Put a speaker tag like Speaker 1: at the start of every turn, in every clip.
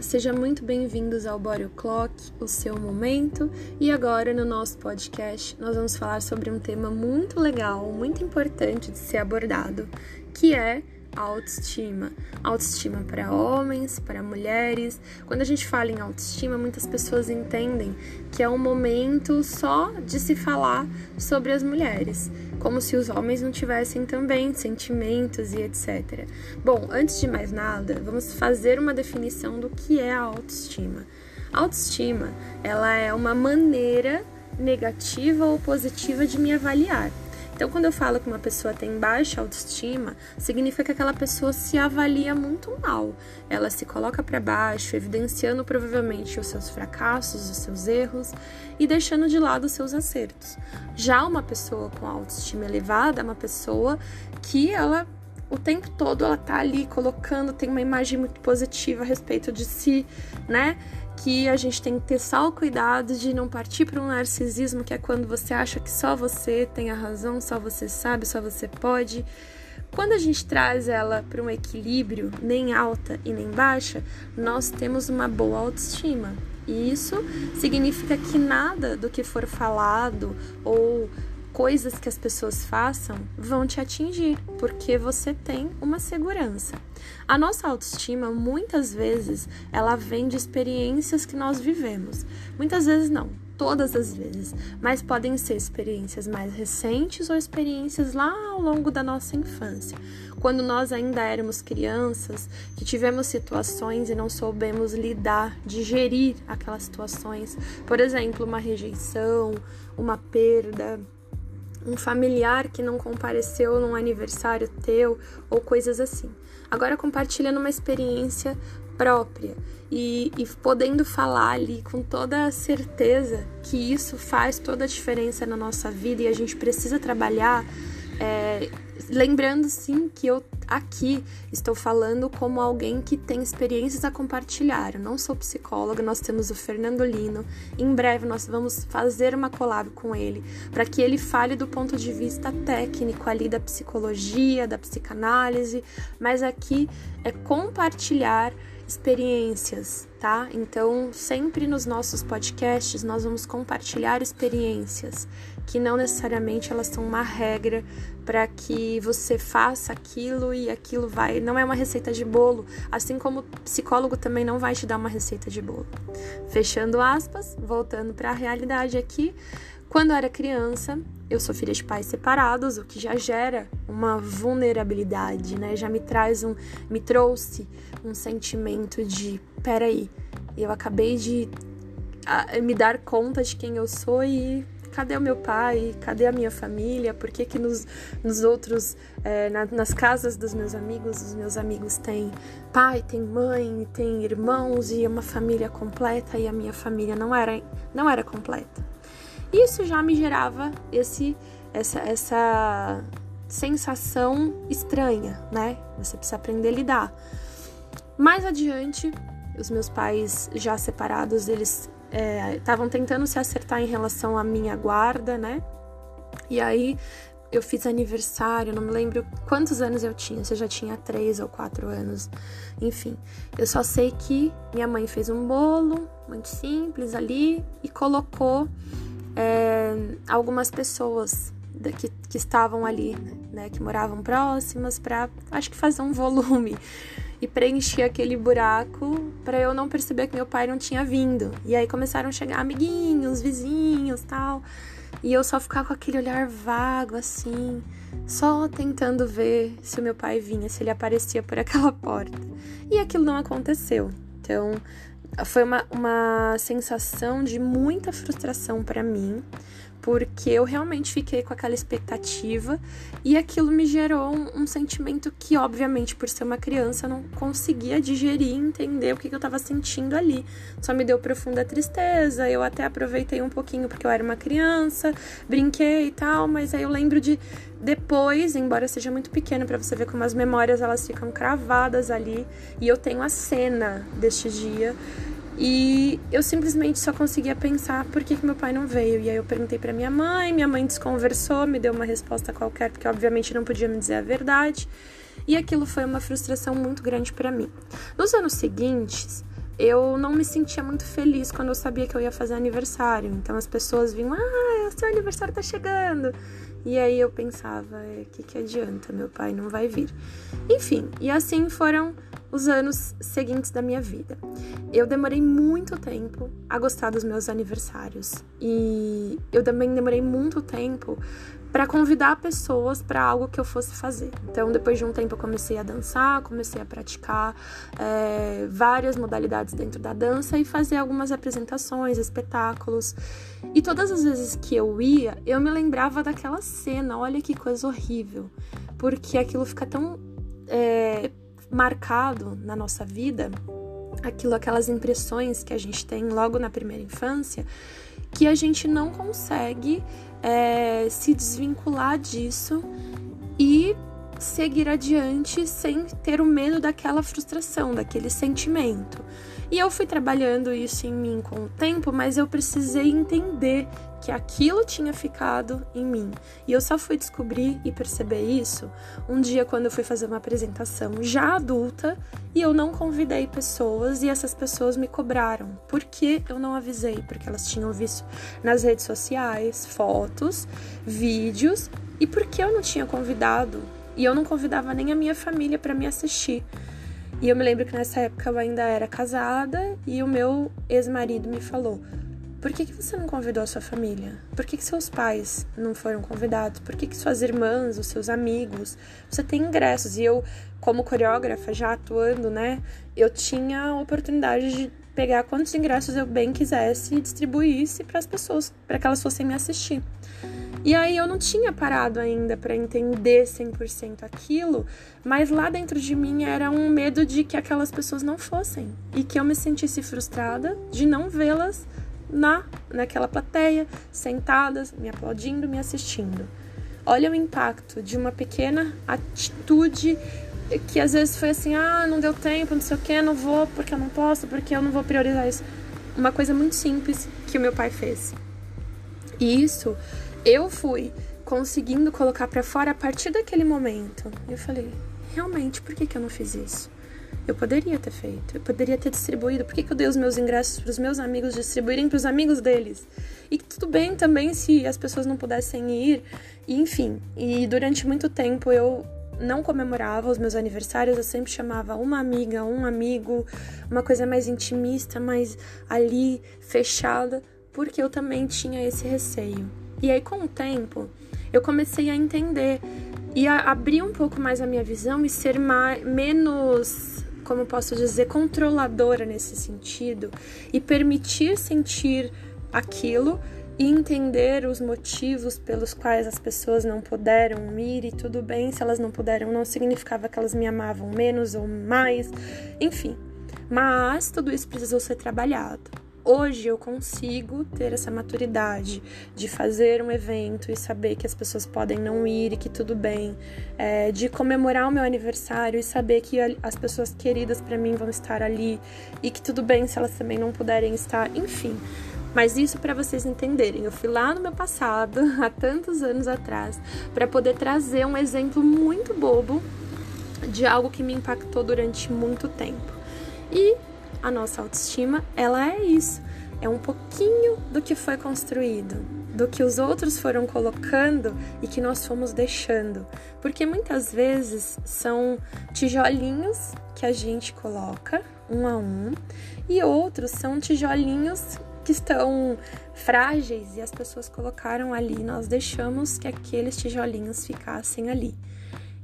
Speaker 1: Sejam muito bem-vindos ao Body Clock, o seu momento. E agora no nosso podcast nós vamos falar sobre um tema muito legal, muito importante de ser abordado, que é autoestima. Autoestima para homens, para mulheres. Quando a gente fala em autoestima, muitas pessoas entendem que é um momento só de se falar sobre as mulheres, como se os homens não tivessem também sentimentos e etc. Bom, antes de mais nada, vamos fazer uma definição do que é a autoestima. A autoestima, ela é uma maneira negativa ou positiva de me avaliar. Então, quando eu falo que uma pessoa tem baixa autoestima, significa que aquela pessoa se avalia muito mal. Ela se coloca para baixo, evidenciando provavelmente os seus fracassos, os seus erros e deixando de lado os seus acertos. Já uma pessoa com autoestima elevada é uma pessoa que ela o tempo todo ela tá ali colocando, tem uma imagem muito positiva a respeito de si, né? Que a gente tem que ter só o cuidado de não partir para um narcisismo, que é quando você acha que só você tem a razão, só você sabe, só você pode. Quando a gente traz ela para um equilíbrio, nem alta e nem baixa, nós temos uma boa autoestima. E isso significa que nada do que for falado ou coisas que as pessoas façam vão te atingir, porque você tem uma segurança. A nossa autoestima, muitas vezes, ela vem de experiências que nós vivemos. Muitas vezes não, todas as vezes, mas podem ser experiências mais recentes ou experiências lá ao longo da nossa infância, quando nós ainda éramos crianças, que tivemos situações e não soubemos lidar, digerir aquelas situações, por exemplo, uma rejeição, uma perda, um familiar que não compareceu num aniversário teu ou coisas assim. Agora compartilhando uma experiência própria e, e, podendo falar ali com toda a certeza que isso faz toda a diferença na nossa vida e a gente precisa trabalhar é, lembrando sim que eu aqui estou falando como alguém que tem experiências a compartilhar. Eu não sou psicóloga, nós temos o Fernando Lino. Em breve nós vamos fazer uma collab com ele para que ele fale do ponto de vista técnico ali da psicologia, da psicanálise, mas aqui é compartilhar experiências, tá? Então, sempre nos nossos podcasts nós vamos compartilhar experiências que não necessariamente elas são uma regra para que você faça aquilo e aquilo vai, não é uma receita de bolo, assim como o psicólogo também não vai te dar uma receita de bolo. Fechando aspas, voltando para a realidade aqui, quando eu era criança, eu sou filha de pais separados, o que já gera uma vulnerabilidade, né? Já me traz um, me trouxe um sentimento de, peraí, eu acabei de me dar conta de quem eu sou e cadê o meu pai? Cadê a minha família? Por que que nos, nos outros, é, na, nas casas dos meus amigos, os meus amigos têm pai, tem mãe, tem irmãos e uma família completa e a minha família não era, não era completa. Isso já me gerava esse, essa, essa sensação estranha, né? Você precisa aprender a lidar. Mais adiante, os meus pais já separados, eles estavam é, tentando se acertar em relação à minha guarda, né? E aí eu fiz aniversário, não me lembro quantos anos eu tinha, se eu já tinha três ou quatro anos, enfim. Eu só sei que minha mãe fez um bolo muito simples ali e colocou é, algumas pessoas que, que estavam ali, né, que moravam próximas, para acho que fazer um volume e preencher aquele buraco para eu não perceber que meu pai não tinha vindo. E aí começaram a chegar amiguinhos, vizinhos, tal. E eu só ficar com aquele olhar vago assim, só tentando ver se o meu pai vinha, se ele aparecia por aquela porta. E aquilo não aconteceu. Então, foi uma, uma sensação de muita frustração para mim, porque eu realmente fiquei com aquela expectativa e aquilo me gerou um, um sentimento que, obviamente, por ser uma criança, eu não conseguia digerir e entender o que, que eu estava sentindo ali. Só me deu profunda tristeza. Eu até aproveitei um pouquinho porque eu era uma criança, brinquei e tal, mas aí eu lembro de depois, embora seja muito pequeno para você ver como as memórias elas ficam cravadas ali, e eu tenho a cena deste dia e eu simplesmente só conseguia pensar por que, que meu pai não veio. E aí eu perguntei para minha mãe, minha mãe desconversou, me deu uma resposta qualquer, porque obviamente não podia me dizer a verdade. E aquilo foi uma frustração muito grande para mim. Nos anos seguintes, eu não me sentia muito feliz quando eu sabia que eu ia fazer aniversário. Então as pessoas vinham, ah, seu aniversário tá chegando. E aí eu pensava, o é, que, que adianta, meu pai não vai vir. Enfim, e assim foram os anos seguintes da minha vida. Eu demorei muito tempo a gostar dos meus aniversários. E eu também demorei muito tempo para convidar pessoas para algo que eu fosse fazer. Então, depois de um tempo, eu comecei a dançar, comecei a praticar é, várias modalidades dentro da dança e fazer algumas apresentações, espetáculos. E todas as vezes que eu ia, eu me lembrava daquela cena. Olha que coisa horrível, porque aquilo fica tão é, marcado na nossa vida, aquilo, aquelas impressões que a gente tem logo na primeira infância, que a gente não consegue é, se desvincular disso e seguir adiante sem ter o medo daquela frustração, daquele sentimento. E eu fui trabalhando isso em mim com o tempo, mas eu precisei entender que aquilo tinha ficado em mim. E eu só fui descobrir e perceber isso um dia quando eu fui fazer uma apresentação já adulta e eu não convidei pessoas e essas pessoas me cobraram. Por que eu não avisei? Porque elas tinham visto nas redes sociais fotos, vídeos e por que eu não tinha convidado? E eu não convidava nem a minha família para me assistir. E eu me lembro que nessa época eu ainda era casada e o meu ex-marido me falou: por que, que você não convidou a sua família? Por que, que seus pais não foram convidados? Por que, que suas irmãs, os seus amigos? Você tem ingressos. E eu, como coreógrafa, já atuando, né? Eu tinha a oportunidade de pegar quantos ingressos eu bem quisesse e distribuísse para as pessoas, para que elas fossem me assistir. E aí eu não tinha parado ainda para entender 100% aquilo, mas lá dentro de mim era um medo de que aquelas pessoas não fossem e que eu me sentisse frustrada de não vê-las na naquela plateia, sentadas, me aplaudindo, me assistindo. Olha o impacto de uma pequena atitude que às vezes foi assim: ah, não deu tempo, não sei o que, não vou porque eu não posso, porque eu não vou priorizar isso. Uma coisa muito simples que o meu pai fez. E isso eu fui conseguindo colocar para fora a partir daquele momento. Eu falei: realmente, por que, que eu não fiz isso? Eu poderia ter feito, eu poderia ter distribuído. Por que, que eu dei os meus ingressos para os meus amigos distribuírem para os amigos deles? E tudo bem também se as pessoas não pudessem ir, enfim. E durante muito tempo eu não comemorava os meus aniversários, eu sempre chamava uma amiga, um amigo, uma coisa mais intimista, mais ali, fechada, porque eu também tinha esse receio. E aí, com o tempo, eu comecei a entender e a abrir um pouco mais a minha visão e ser mais, menos como posso dizer, controladora nesse sentido e permitir sentir aquilo e entender os motivos pelos quais as pessoas não puderam ir e tudo bem se elas não puderam, não significava que elas me amavam menos ou mais, enfim. Mas tudo isso precisou ser trabalhado. Hoje eu consigo ter essa maturidade de fazer um evento e saber que as pessoas podem não ir e que tudo bem, é, de comemorar o meu aniversário e saber que as pessoas queridas para mim vão estar ali e que tudo bem se elas também não puderem estar, enfim. Mas isso para vocês entenderem. Eu fui lá no meu passado, há tantos anos atrás, para poder trazer um exemplo muito bobo de algo que me impactou durante muito tempo. E a nossa autoestima, ela é isso. É um pouquinho do que foi construído, do que os outros foram colocando e que nós fomos deixando. Porque muitas vezes são tijolinhos que a gente coloca um a um e outros são tijolinhos que estão frágeis e as pessoas colocaram ali, nós deixamos que aqueles tijolinhos ficassem ali.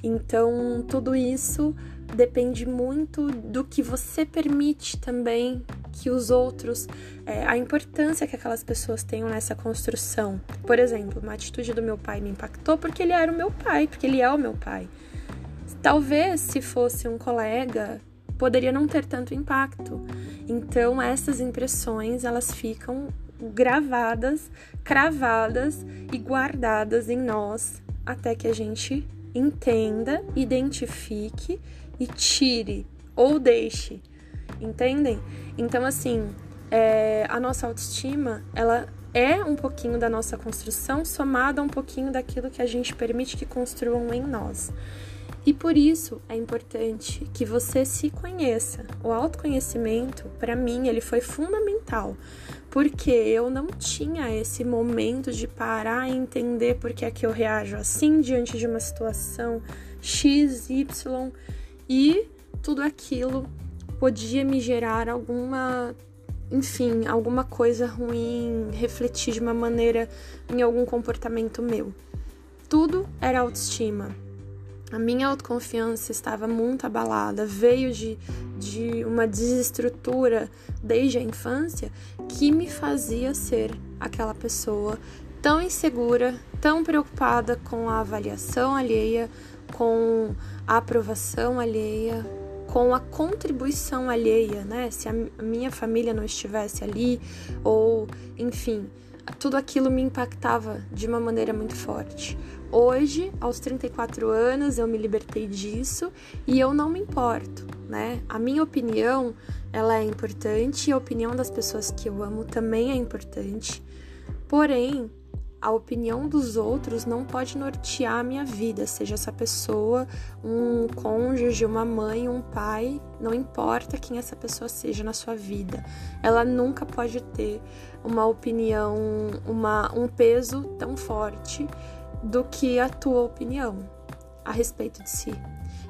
Speaker 1: Então, tudo isso depende muito do que você permite também que os outros, é, a importância que aquelas pessoas tenham nessa construção. Por exemplo, uma atitude do meu pai me impactou porque ele era o meu pai, porque ele é o meu pai. Talvez se fosse um colega, poderia não ter tanto impacto. Então, essas impressões, elas ficam gravadas, cravadas e guardadas em nós até que a gente entenda, identifique e tire ou deixe. Entendem? Então, assim, é, a nossa autoestima, ela é um pouquinho da nossa construção somada a um pouquinho daquilo que a gente permite que construam em nós. E por isso é importante que você se conheça. O autoconhecimento, para mim, ele foi fundamental, porque eu não tinha esse momento de parar e entender por que é que eu reajo assim diante de uma situação X, Y e tudo aquilo podia me gerar alguma, enfim, alguma coisa ruim, refletir de uma maneira em algum comportamento meu. Tudo era autoestima a minha autoconfiança estava muito abalada, veio de, de uma desestrutura desde a infância que me fazia ser aquela pessoa tão insegura, tão preocupada com a avaliação alheia, com a aprovação alheia, com a contribuição alheia, né? Se a minha família não estivesse ali, ou enfim, tudo aquilo me impactava de uma maneira muito forte. Hoje, aos 34 anos, eu me libertei disso e eu não me importo, né? A minha opinião, ela é importante e a opinião das pessoas que eu amo também é importante. Porém, a opinião dos outros não pode nortear a minha vida, seja essa pessoa um cônjuge, uma mãe, um pai, não importa quem essa pessoa seja na sua vida. Ela nunca pode ter uma opinião, uma, um peso tão forte do que a tua opinião a respeito de si.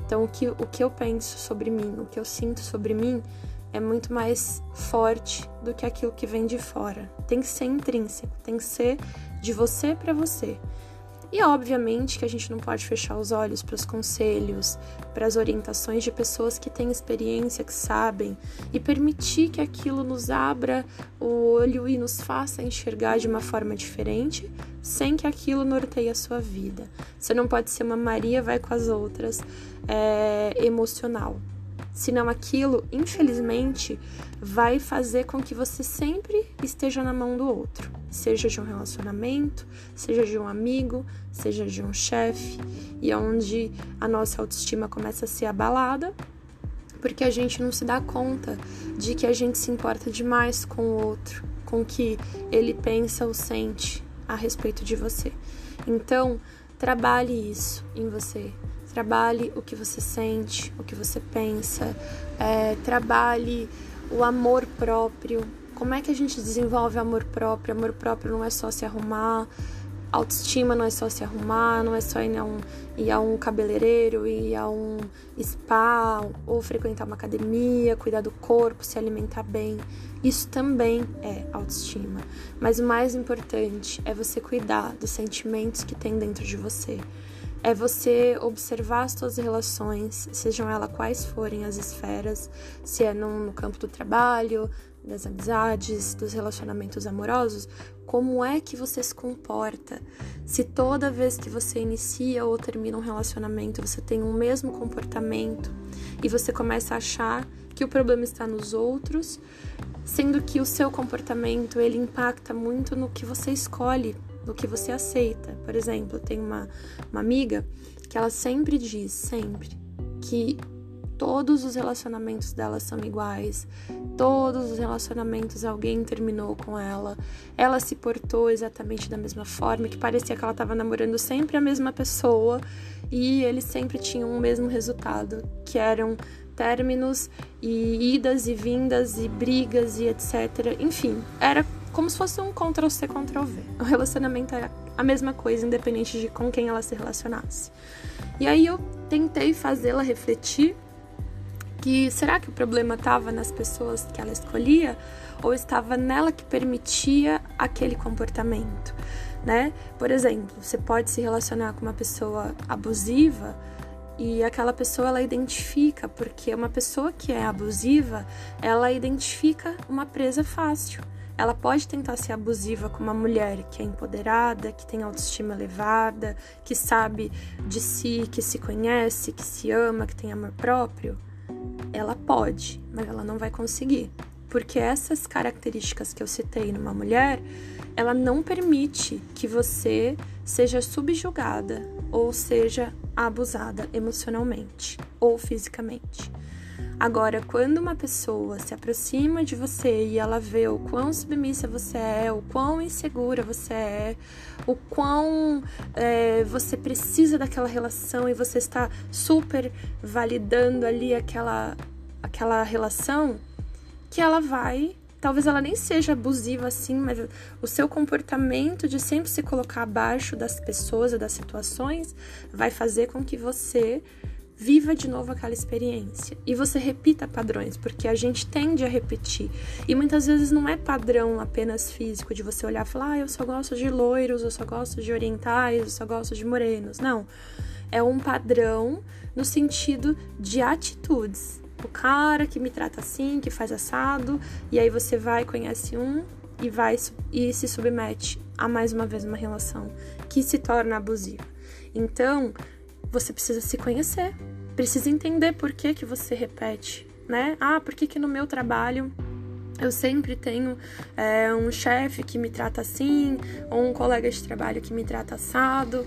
Speaker 1: Então, o que, o que eu penso sobre mim, o que eu sinto sobre mim, é muito mais forte do que aquilo que vem de fora. Tem que ser intrínseco, tem que ser de você para você. E obviamente que a gente não pode fechar os olhos para os conselhos, para as orientações de pessoas que têm experiência, que sabem, e permitir que aquilo nos abra o olho e nos faça enxergar de uma forma diferente, sem que aquilo norteie a sua vida. Você não pode ser uma Maria vai com as outras é, emocional. Senão aquilo, infelizmente, vai fazer com que você sempre esteja na mão do outro, seja de um relacionamento, seja de um amigo, seja de um chefe, e é onde a nossa autoestima começa a ser abalada, porque a gente não se dá conta de que a gente se importa demais com o outro, com o que ele pensa ou sente a respeito de você. Então, trabalhe isso em você. Trabalhe o que você sente, o que você pensa. É, trabalhe o amor próprio. Como é que a gente desenvolve amor próprio? Amor próprio não é só se arrumar, autoestima não é só se arrumar, não é só ir a um, ir a um cabeleireiro, ir a um spa ou frequentar uma academia, cuidar do corpo, se alimentar bem. Isso também é autoestima. Mas o mais importante é você cuidar dos sentimentos que tem dentro de você. É você observar as suas relações, sejam elas quais forem as esferas, se é no, campo do trabalho, das amizades, dos relacionamentos amorosos, como é que você se comporta. Se toda vez que você inicia ou termina um relacionamento você tem o mesmo comportamento e você começa a achar que o problema está nos outros, sendo que o seu comportamento ele impacta muito no que você escolhe, no que você aceita. Por exemplo, eu tenho uma, uma amiga que ela sempre diz, sempre, que todos os relacionamentos dela são iguais, todos os relacionamentos alguém terminou com ela, ela se portou exatamente da mesma forma, que parecia que ela estava namorando sempre a mesma pessoa e eles sempre tinham o mesmo resultado, que eram términos e idas e vindas e brigas e etc. Enfim, era como se fosse um Ctrl-C, Ctrl-V. O relacionamento era a mesma coisa, independente de com quem ela se relacionasse. E aí eu tentei fazê-la refletir que será que o problema estava nas pessoas que ela escolhia ou estava nela que permitia aquele comportamento, né? Por exemplo, você pode se relacionar com uma pessoa abusiva e aquela pessoa ela identifica, porque uma pessoa que é abusiva, ela identifica uma presa fácil. Ela pode tentar ser abusiva com uma mulher que é empoderada, que tem autoestima elevada, que sabe de si, que se conhece, que se ama, que tem amor próprio ela pode, mas ela não vai conseguir. Porque essas características que eu citei numa mulher, ela não permite que você seja subjugada ou seja abusada emocionalmente ou fisicamente. Agora, quando uma pessoa se aproxima de você e ela vê o quão submissa você é, o quão insegura você é, o quão é, você precisa daquela relação e você está super validando ali aquela, aquela relação, que ela vai talvez ela nem seja abusiva assim, mas o seu comportamento de sempre se colocar abaixo das pessoas e das situações vai fazer com que você viva de novo aquela experiência e você repita padrões, porque a gente tende a repetir. E muitas vezes não é padrão apenas físico de você olhar e falar, ah, eu só gosto de loiros, eu só gosto de orientais, eu só gosto de morenos. Não. É um padrão no sentido de atitudes. O cara que me trata assim, que faz assado, e aí você vai, conhece um e vai e se submete a mais uma vez uma relação que se torna abusiva. Então, você precisa se conhecer, precisa entender por que, que você repete, né? Ah, por que, que no meu trabalho eu sempre tenho é, um chefe que me trata assim, ou um colega de trabalho que me trata assado.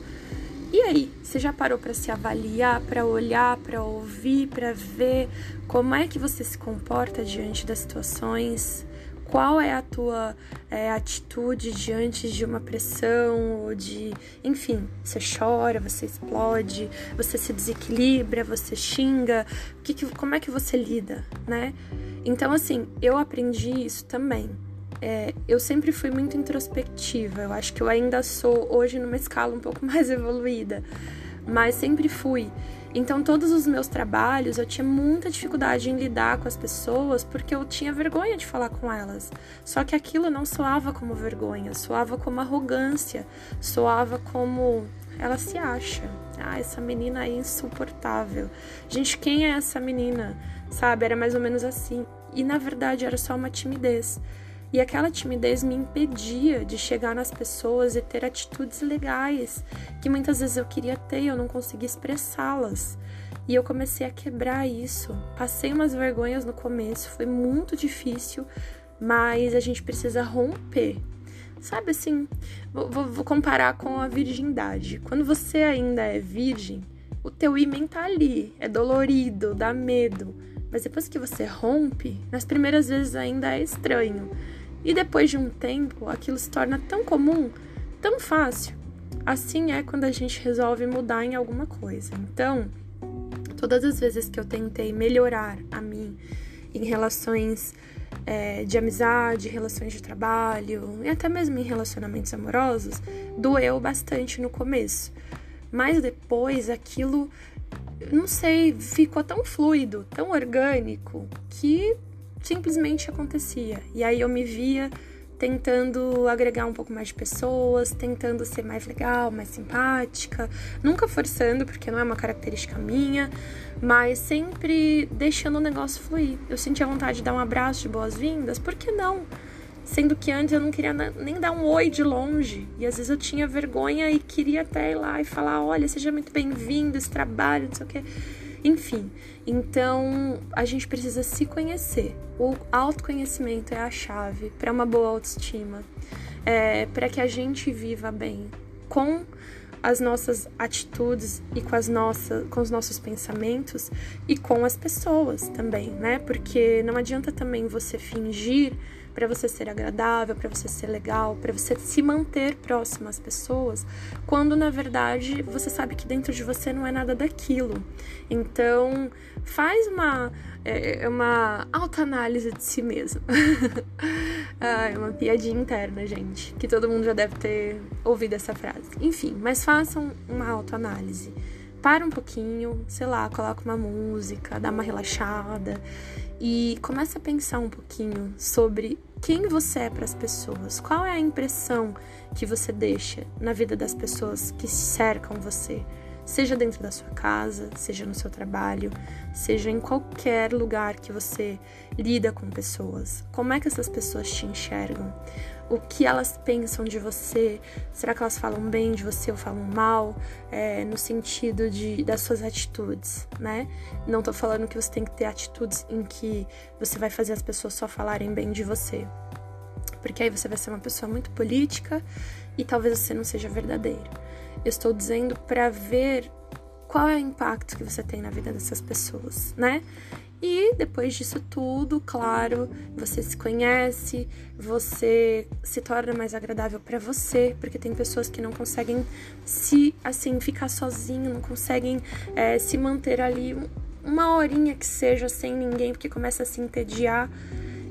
Speaker 1: E aí, você já parou para se avaliar, para olhar, para ouvir, para ver como é que você se comporta diante das situações? Qual é a tua é, atitude diante de uma pressão ou de, enfim, você chora, você explode, você se desequilibra, você xinga, que, que, como é que você lida, né? Então, assim, eu aprendi isso também. É, eu sempre fui muito introspectiva, eu acho que eu ainda sou hoje numa escala um pouco mais evoluída, mas sempre fui. Então, todos os meus trabalhos eu tinha muita dificuldade em lidar com as pessoas porque eu tinha vergonha de falar com elas. Só que aquilo não soava como vergonha, soava como arrogância, soava como ela se acha. Ah, essa menina é insuportável. Gente, quem é essa menina? Sabe? Era mais ou menos assim. E na verdade era só uma timidez. E aquela timidez me impedia de chegar nas pessoas e ter atitudes legais, que muitas vezes eu queria ter e eu não conseguia expressá-las. E eu comecei a quebrar isso. Passei umas vergonhas no começo, foi muito difícil, mas a gente precisa romper. Sabe assim, vou, vou comparar com a virgindade. Quando você ainda é virgem, o teu ímã tá ali, é dolorido, dá medo. Mas depois que você rompe, nas primeiras vezes ainda é estranho. E depois de um tempo, aquilo se torna tão comum, tão fácil. Assim é quando a gente resolve mudar em alguma coisa. Então, todas as vezes que eu tentei melhorar a mim em relações é, de amizade, relações de trabalho e até mesmo em relacionamentos amorosos, doeu bastante no começo. Mas depois aquilo, não sei, ficou tão fluido, tão orgânico, que simplesmente acontecia. E aí eu me via tentando agregar um pouco mais de pessoas, tentando ser mais legal, mais simpática, nunca forçando, porque não é uma característica minha, mas sempre deixando o negócio fluir. Eu sentia vontade de dar um abraço de boas-vindas, por que não? Sendo que antes eu não queria nem dar um oi de longe. E às vezes eu tinha vergonha e queria até ir lá e falar: olha, seja muito bem-vindo, esse trabalho, não sei o quê. Enfim, então a gente precisa se conhecer. O autoconhecimento é a chave para uma boa autoestima, é, para que a gente viva bem com as nossas atitudes e com as nossas com os nossos pensamentos e com as pessoas também, né? Porque não adianta também você fingir para você ser agradável, para você ser legal, para você se manter próximo às pessoas, quando na verdade você sabe que dentro de você não é nada daquilo. Então, faz uma é, é uma autoanálise de si mesmo. ah, é uma piadinha interna, gente, que todo mundo já deve ter ouvido essa frase. Enfim, mas façam uma autoanálise para um pouquinho, sei lá, coloca uma música, dá uma relaxada e começa a pensar um pouquinho sobre quem você é para as pessoas, qual é a impressão que você deixa na vida das pessoas que cercam você seja dentro da sua casa, seja no seu trabalho, seja em qualquer lugar que você lida com pessoas. Como é que essas pessoas te enxergam? O que elas pensam de você? Será que elas falam bem de você ou falam mal? É, no sentido de, das suas atitudes, né? Não tô falando que você tem que ter atitudes em que você vai fazer as pessoas só falarem bem de você. Porque aí você vai ser uma pessoa muito política e talvez você não seja verdadeiro. Eu estou dizendo para ver qual é o impacto que você tem na vida dessas pessoas, né? E depois disso tudo, claro, você se conhece, você se torna mais agradável para você, porque tem pessoas que não conseguem se, assim, ficar sozinho, não conseguem é, se manter ali uma horinha que seja sem ninguém, porque começa a se entediar.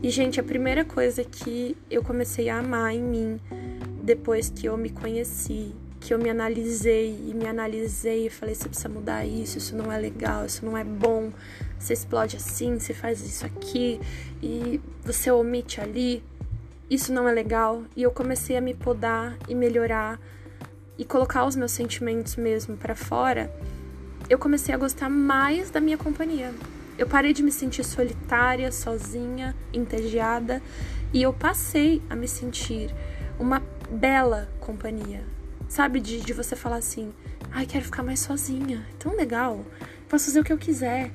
Speaker 1: E, gente, a primeira coisa que eu comecei a amar em mim depois que eu me conheci, que eu me analisei e me analisei e falei: você precisa mudar isso, isso não é legal, isso não é bom, você explode assim, você faz isso aqui e você omite ali, isso não é legal. E eu comecei a me podar e melhorar e colocar os meus sentimentos mesmo para fora. Eu comecei a gostar mais da minha companhia. Eu parei de me sentir solitária, sozinha, entediada e eu passei a me sentir uma bela companhia. Sabe, de, de você falar assim: ai, quero ficar mais sozinha, é tão legal, posso fazer o que eu quiser.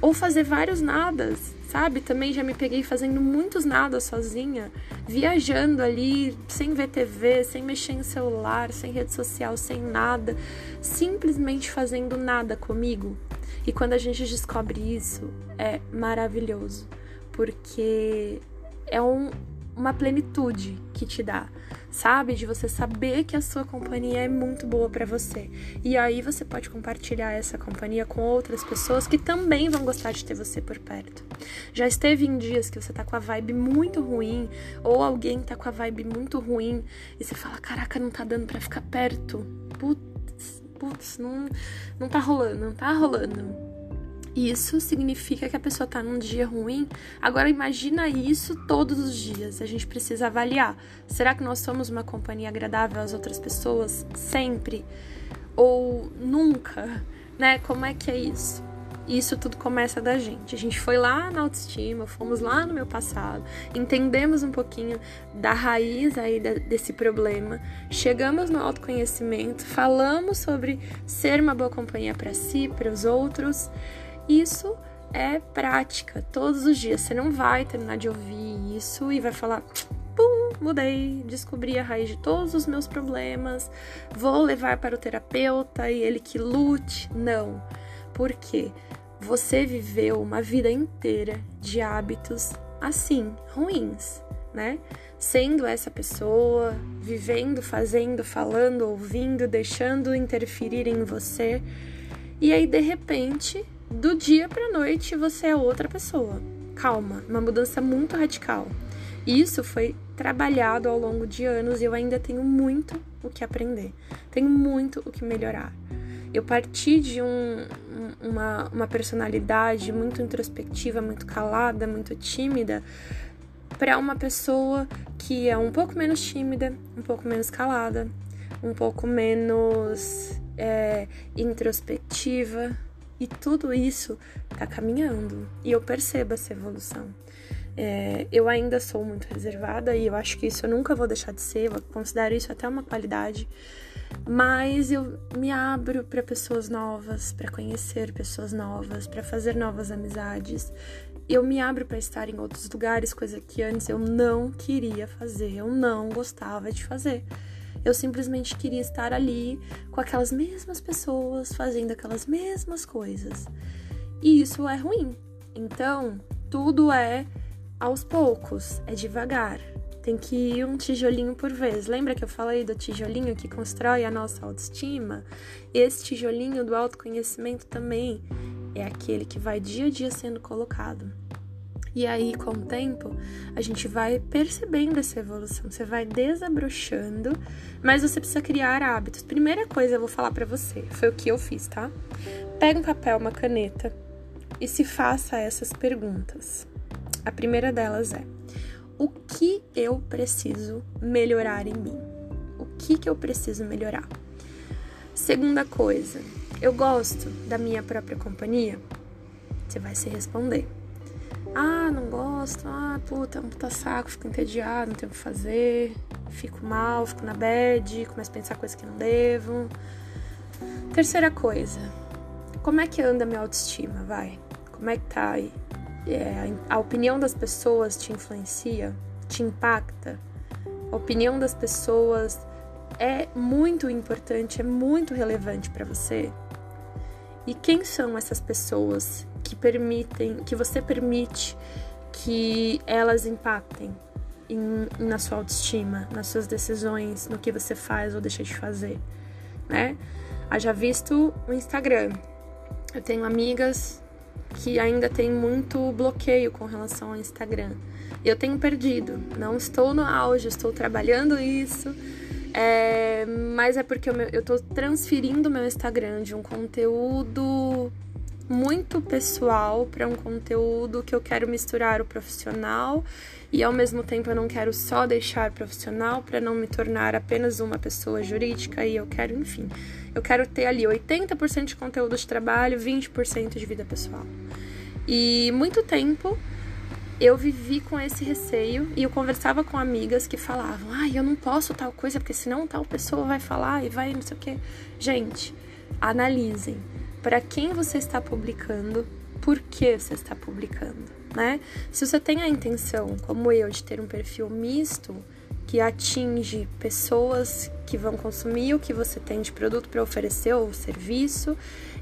Speaker 1: Ou fazer vários nadas, sabe? Também já me peguei fazendo muitos nadas sozinha, viajando ali, sem ver TV, sem mexer em celular, sem rede social, sem nada, simplesmente fazendo nada comigo. E quando a gente descobre isso, é maravilhoso, porque uma plenitude que te dá, sabe? De você saber que a sua companhia é muito boa para você. E aí você pode compartilhar essa companhia com outras pessoas que também vão gostar de ter você por perto. Já esteve em dias que você tá com a vibe muito ruim, ou alguém tá com a vibe muito ruim, e você fala: caraca, não tá dando para ficar perto. Putz, putz, não, não tá rolando, não tá rolando isso significa que a pessoa está num dia ruim. Agora imagina isso todos os dias. A gente precisa avaliar. Será que nós somos uma companhia agradável às outras pessoas sempre ou nunca, né? Como é que é isso? Isso tudo começa da gente. A gente foi lá na autoestima, fomos lá no meu passado, entendemos um pouquinho da raiz aí desse problema, chegamos no autoconhecimento, falamos sobre ser uma boa companhia para si, para os outros isso é prática todos os dias. Você não vai terminar de ouvir isso e vai falar: pum, mudei, descobri a raiz de todos os meus problemas, vou levar para o terapeuta e ele que lute. Não. Por quê? Você viveu uma vida inteira de hábitos assim, ruins, né? Sendo essa pessoa, vivendo, fazendo, falando, ouvindo, deixando interferir em você. E aí, de repente, do dia para noite você é outra pessoa. Calma, uma mudança muito radical. Isso foi trabalhado ao longo de anos e eu ainda tenho muito o que aprender, tenho muito o que melhorar. Eu parti de um, uma, uma personalidade muito introspectiva, muito calada, muito tímida, para uma pessoa que é um pouco menos tímida, um pouco menos calada, um pouco menos é, introspectiva, e tudo isso tá caminhando. E eu percebo essa evolução. É, eu ainda sou muito reservada e eu acho que isso eu nunca vou deixar de ser, eu considero isso até uma qualidade. Mas eu me abro para pessoas novas, para conhecer pessoas novas, para fazer novas amizades. Eu me abro para estar em outros lugares, coisa que antes eu não queria fazer, eu não gostava de fazer. Eu simplesmente queria estar ali com aquelas mesmas pessoas, fazendo aquelas mesmas coisas. E isso é ruim. Então, tudo é aos poucos, é devagar. Tem que ir um tijolinho por vez. Lembra que eu falei do tijolinho que constrói a nossa autoestima? Esse tijolinho do autoconhecimento também é aquele que vai dia a dia sendo colocado. E aí, com o tempo, a gente vai percebendo essa evolução, você vai desabrochando, mas você precisa criar hábitos. Primeira coisa eu vou falar para você, foi o que eu fiz, tá? Pega um papel, uma caneta e se faça essas perguntas. A primeira delas é: o que eu preciso melhorar em mim? O que que eu preciso melhorar? Segunda coisa, eu gosto da minha própria companhia? Você vai se responder. Ah, não gosto. Ah, puta, é um puta saco, fico entediado, não tenho o que fazer. Fico mal, fico na bad, começo a pensar coisas que não devo. Terceira coisa, como é que anda a minha autoestima, vai? Como é que tá aí? É, a opinião das pessoas te influencia? Te impacta? A opinião das pessoas é muito importante, é muito relevante para você? E quem são essas pessoas que permitem, que você permite que elas impactem em, na sua autoestima, nas suas decisões, no que você faz ou deixa de fazer, né? Haja visto o Instagram. Eu tenho amigas que ainda têm muito bloqueio com relação ao Instagram. Eu tenho perdido, não estou no auge, estou trabalhando isso, é, mas é porque eu estou transferindo meu Instagram de um conteúdo muito pessoal para um conteúdo que eu quero misturar o profissional e ao mesmo tempo eu não quero só deixar profissional para não me tornar apenas uma pessoa jurídica e eu quero, enfim, eu quero ter ali 80% de conteúdo de trabalho, 20% de vida pessoal. E muito tempo eu vivi com esse receio e eu conversava com amigas que falavam: "Ai, ah, eu não posso tal coisa porque senão tal pessoa vai falar e vai não sei o quê". Gente, analisem para quem você está publicando, por que você está publicando, né? Se você tem a intenção, como eu, de ter um perfil misto que atinge pessoas que vão consumir o que você tem de produto para oferecer ou serviço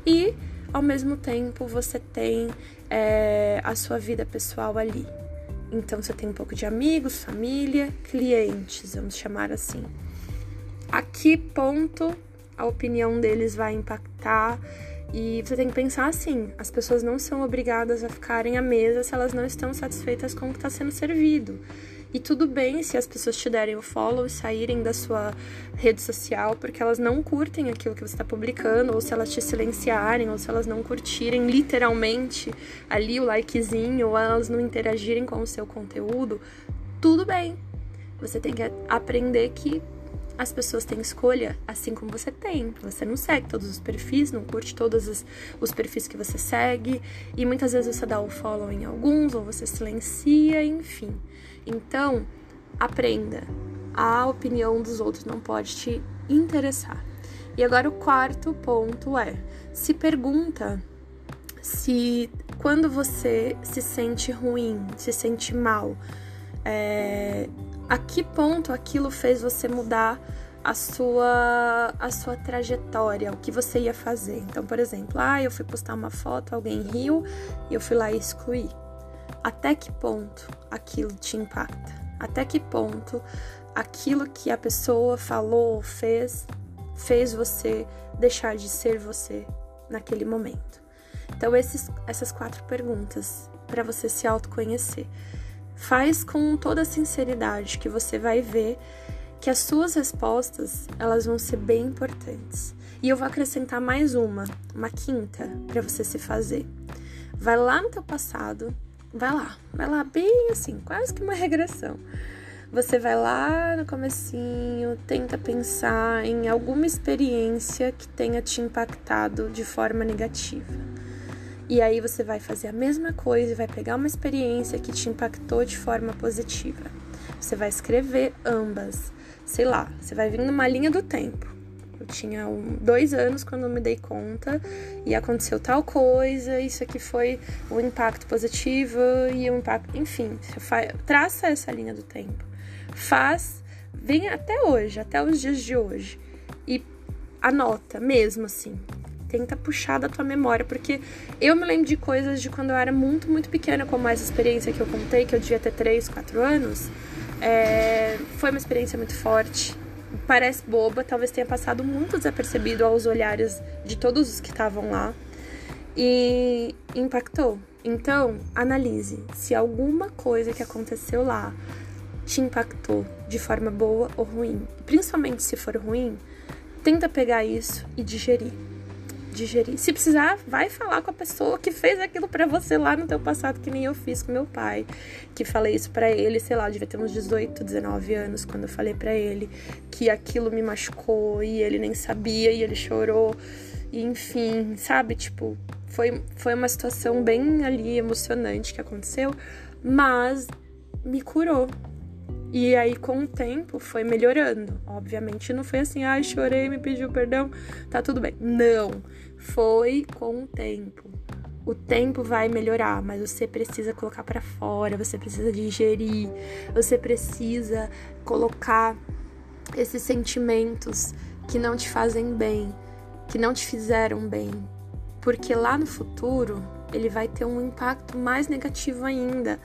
Speaker 1: e ao mesmo tempo você tem é, a sua vida pessoal ali. Então você tem um pouco de amigos, família, clientes, vamos chamar assim. A que ponto a opinião deles vai impactar e você tem que pensar assim: as pessoas não são obrigadas a ficarem à mesa se elas não estão satisfeitas com o que está sendo servido. E tudo bem se as pessoas te derem o follow e saírem da sua rede social porque elas não curtem aquilo que você está publicando, ou se elas te silenciarem, ou se elas não curtirem literalmente ali o likezinho, ou elas não interagirem com o seu conteúdo. Tudo bem. Você tem que aprender que as pessoas têm escolha, assim como você tem. Você não segue todos os perfis, não curte todos os, perfis que você segue, e muitas vezes você dá o follow em alguns, ou você silencia, enfim. Então, aprenda. A opinião dos outros não pode te interessar. E agora o quarto ponto é: se pergunta se quando você se sente ruim, se sente mal, é, a que ponto aquilo fez você mudar a sua a sua trajetória, o que você ia fazer. Então, por exemplo, ah, eu fui postar uma foto, alguém riu e eu fui lá e excluí. Até que ponto aquilo te impacta? Até que ponto aquilo que a pessoa falou ou fez fez você deixar de ser você naquele momento? Então, esses, essas quatro perguntas para você se autoconhecer. Faz com toda a sinceridade que você vai ver que as suas respostas, elas vão ser bem importantes. E eu vou acrescentar mais uma, uma quinta para você se fazer. Vai lá no teu passado, vai lá, vai lá bem assim, quase que uma regressão. Você vai lá no comecinho, tenta pensar em alguma experiência que tenha te impactado de forma negativa. E aí você vai fazer a mesma coisa e vai pegar uma experiência que te impactou de forma positiva. Você vai escrever ambas. Sei lá, você vai vir numa linha do tempo. Eu tinha um, dois anos quando me dei conta e aconteceu tal coisa, isso aqui foi um impacto positivo e um impacto. Enfim, traça essa linha do tempo. Faz, vem até hoje, até os dias de hoje. E anota mesmo assim tenta puxar da tua memória, porque eu me lembro de coisas de quando eu era muito, muito pequena, como essa experiência que eu contei, que eu devia ter 3, 4 anos. É, foi uma experiência muito forte. Parece boba, talvez tenha passado muito desapercebido aos olhares de todos os que estavam lá. E impactou. Então, analise se alguma coisa que aconteceu lá te impactou de forma boa ou ruim. Principalmente se for ruim, tenta pegar isso e digerir digerir. Se precisar, vai falar com a pessoa que fez aquilo para você lá no teu passado, que nem eu fiz com meu pai, que falei isso para ele, sei lá, devia ter uns 18, 19 anos quando eu falei para ele que aquilo me machucou e ele nem sabia e ele chorou. E enfim, sabe, tipo, foi foi uma situação bem ali emocionante que aconteceu, mas me curou, e aí, com o tempo, foi melhorando. Obviamente, não foi assim, ai, ah, chorei, me pediu perdão, tá tudo bem. Não. Foi com o tempo. O tempo vai melhorar, mas você precisa colocar para fora, você precisa digerir, você precisa colocar esses sentimentos que não te fazem bem, que não te fizeram bem, porque lá no futuro ele vai ter um impacto mais negativo ainda.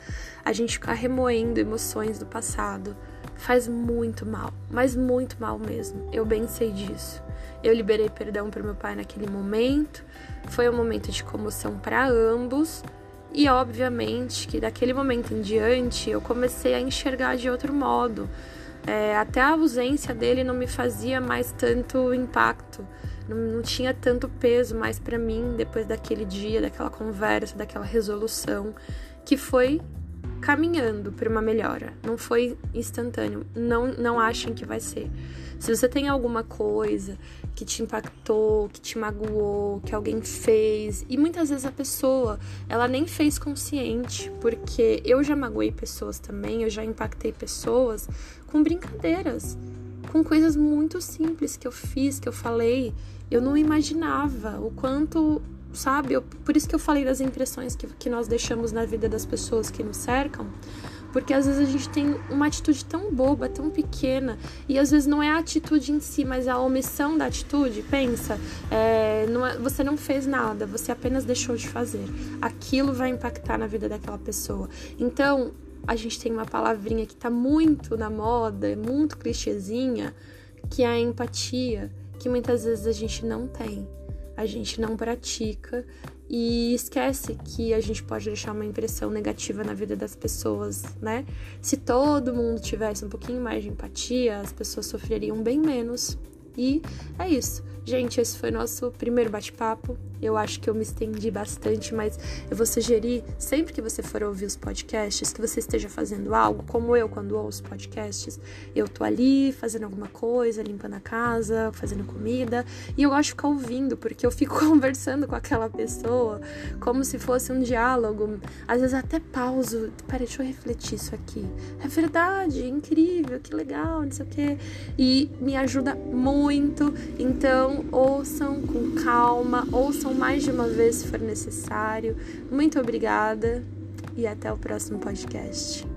Speaker 1: A gente ficar remoendo emoções do passado faz muito mal, mas muito mal mesmo. Eu bem sei disso. Eu liberei perdão para meu pai naquele momento. Foi um momento de comoção para ambos. E obviamente que daquele momento em diante eu comecei a enxergar de outro modo. É, até a ausência dele não me fazia mais tanto impacto, não, não tinha tanto peso mais para mim depois daquele dia, daquela conversa, daquela resolução que foi caminhando para uma melhora. Não foi instantâneo. Não, não achem que vai ser. Se você tem alguma coisa que te impactou, que te magoou, que alguém fez, e muitas vezes a pessoa, ela nem fez consciente, porque eu já magoei pessoas também, eu já impactei pessoas com brincadeiras, com coisas muito simples que eu fiz, que eu falei, eu não imaginava o quanto sabe? Eu, por isso que eu falei das impressões que, que nós deixamos na vida das pessoas que nos cercam. Porque às vezes a gente tem uma atitude tão boba, tão pequena, e às vezes não é a atitude em si, mas a omissão da atitude. Pensa, é, não é, você não fez nada, você apenas deixou de fazer. Aquilo vai impactar na vida daquela pessoa. Então, a gente tem uma palavrinha que tá muito na moda, muito clichêzinha, que é a empatia, que muitas vezes a gente não tem a gente não pratica e esquece que a gente pode deixar uma impressão negativa na vida das pessoas, né? Se todo mundo tivesse um pouquinho mais de empatia, as pessoas sofreriam bem menos. E é isso. Gente, esse foi nosso primeiro bate-papo. Eu acho que eu me estendi bastante, mas eu vou sugerir, sempre que você for ouvir os podcasts, que você esteja fazendo algo, como eu quando ouço podcasts, eu tô ali fazendo alguma coisa, limpando a casa, fazendo comida, e eu gosto de ficar ouvindo, porque eu fico conversando com aquela pessoa como se fosse um diálogo. Às vezes até pauso, peraí, deixa eu refletir isso aqui. É verdade, incrível, que legal, não sei o quê. E me ajuda muito. Então, ouçam com calma, ouçam mais de uma vez se for necessário. Muito obrigada e até o próximo podcast.